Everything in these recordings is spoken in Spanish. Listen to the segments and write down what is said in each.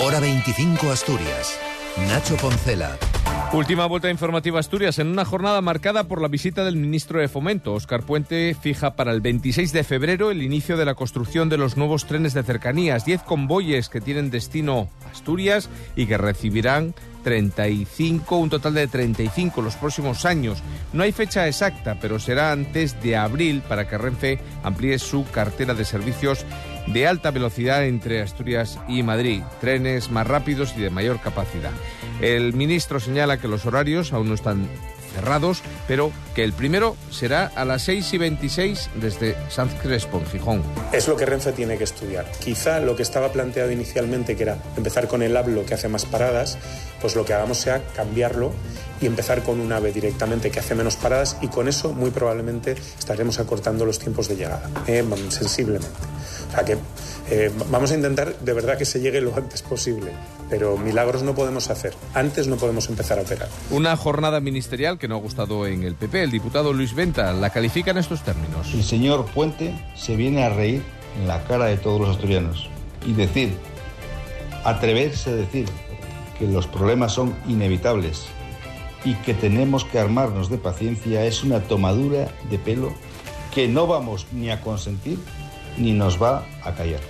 Hora 25 Asturias. Nacho Poncela. Última vuelta informativa Asturias en una jornada marcada por la visita del ministro de Fomento. Óscar Puente fija para el 26 de febrero el inicio de la construcción de los nuevos trenes de cercanías, 10 convoyes que tienen destino Asturias y que recibirán 35, un total de 35 los próximos años. No hay fecha exacta, pero será antes de abril para que Renfe amplíe su cartera de servicios de alta velocidad entre Asturias y Madrid, trenes más rápidos y de mayor capacidad. El ministro señala que los horarios aún no están cerrados, pero que el primero será a las 6 y 26 desde San Crespo, en Gijón. Es lo que Renfe tiene que estudiar. Quizá lo que estaba planteado inicialmente, que era empezar con el hablo que hace más paradas, pues lo que hagamos sea cambiarlo y empezar con un AVE directamente que hace menos paradas y con eso muy probablemente estaremos acortando los tiempos de llegada, eh, sensiblemente. O sea que eh, vamos a intentar de verdad que se llegue lo antes posible, pero milagros no podemos hacer. Antes no podemos empezar a operar. Una jornada ministerial que no ha gustado en el PP. El diputado Luis Venta la califica en estos términos. El señor Puente se viene a reír en la cara de todos los asturianos y decir, atreverse a decir que los problemas son inevitables y que tenemos que armarnos de paciencia es una tomadura de pelo que no vamos ni a consentir ni nos va a callar.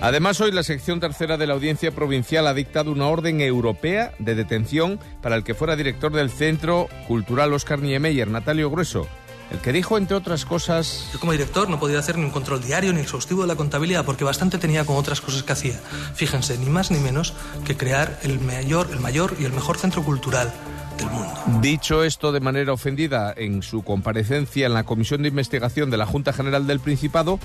Además, hoy la sección tercera de la Audiencia Provincial ha dictado una orden europea de detención para el que fuera director del Centro Cultural Oscar Niemeyer, Natalio Grueso, el que dijo, entre otras cosas... Yo como director no podía hacer ni un control diario ni exhaustivo de la contabilidad porque bastante tenía con otras cosas que hacía. Fíjense, ni más ni menos que crear el mayor, el mayor y el mejor centro cultural del mundo. Dicho esto de manera ofendida en su comparecencia en la Comisión de Investigación de la Junta General del Principado,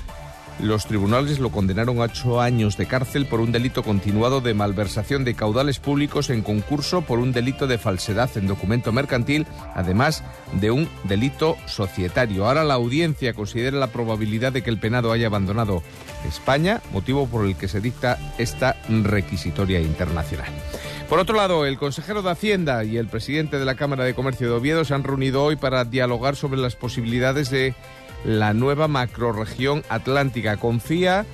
los tribunales lo condenaron a ocho años de cárcel por un delito continuado de malversación de caudales públicos en concurso por un delito de falsedad en documento mercantil, además de un delito societario. Ahora la audiencia considera la probabilidad de que el penado haya abandonado España, motivo por el que se dicta esta requisitoria internacional. Por otro lado, el consejero de Hacienda y el presidente de la Cámara de Comercio de Oviedo se han reunido hoy para dialogar sobre las posibilidades de la nueva macroregión atlántica. Confía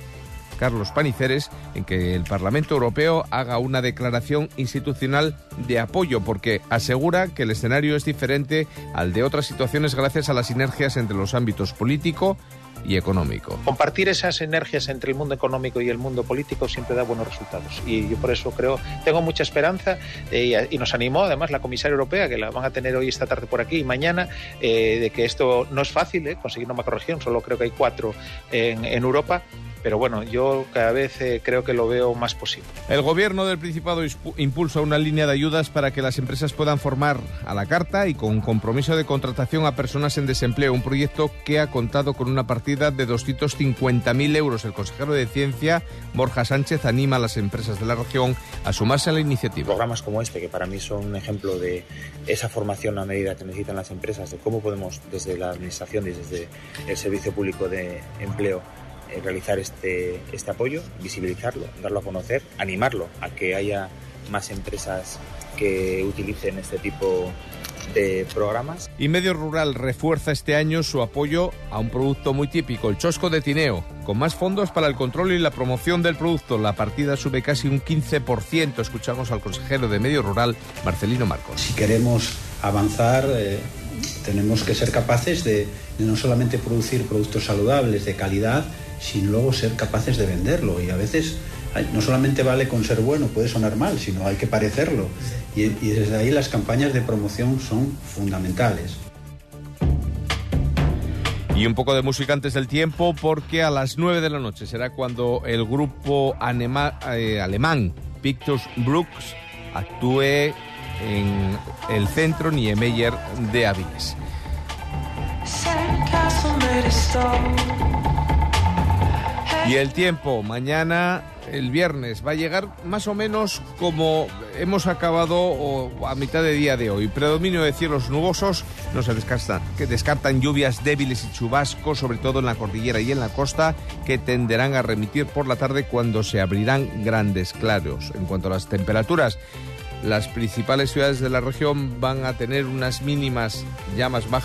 Carlos Paniceres en que el Parlamento Europeo haga una declaración institucional de apoyo porque asegura que el escenario es diferente al de otras situaciones gracias a las sinergias entre los ámbitos político, y económico. Compartir esas sinergias entre el mundo económico y el mundo político siempre da buenos resultados. Y yo por eso creo, tengo mucha esperanza eh, y nos animó además la comisaria europea, que la van a tener hoy esta tarde por aquí y mañana, eh, de que esto no es fácil, eh, conseguir una macroregión, solo creo que hay cuatro en Europa pero bueno, yo cada vez eh, creo que lo veo más posible. El gobierno del Principado impulsa una línea de ayudas para que las empresas puedan formar a la carta y con compromiso de contratación a personas en desempleo, un proyecto que ha contado con una partida de 250.000 euros. El consejero de Ciencia, Borja Sánchez, anima a las empresas de la región a sumarse a la iniciativa. Programas como este, que para mí son un ejemplo de esa formación a medida que necesitan las empresas, de cómo podemos desde la Administración y desde el Servicio Público de Empleo realizar este, este apoyo, visibilizarlo, darlo a conocer, animarlo a que haya más empresas que utilicen este tipo de programas. Y Medio Rural refuerza este año su apoyo a un producto muy típico, el chosco de tineo, con más fondos para el control y la promoción del producto. La partida sube casi un 15%. Escuchamos al consejero de Medio Rural, Marcelino Marcos. Si queremos avanzar, eh, tenemos que ser capaces de, de no solamente producir productos saludables, de calidad, sin luego ser capaces de venderlo. Y a veces no solamente vale con ser bueno, puede sonar mal, sino hay que parecerlo. Y, y desde ahí las campañas de promoción son fundamentales. Y un poco de música antes del tiempo, porque a las 9 de la noche será cuando el grupo anema, eh, alemán Pictures Brooks actúe en el centro Niemeyer de Avilés. Y el tiempo, mañana, el viernes, va a llegar más o menos como hemos acabado o a mitad de día de hoy. Predominio de cielos nubosos, no se descartan, que descartan lluvias débiles y chubascos, sobre todo en la cordillera y en la costa, que tenderán a remitir por la tarde cuando se abrirán grandes claros. En cuanto a las temperaturas, las principales ciudades de la región van a tener unas mínimas ya más bajas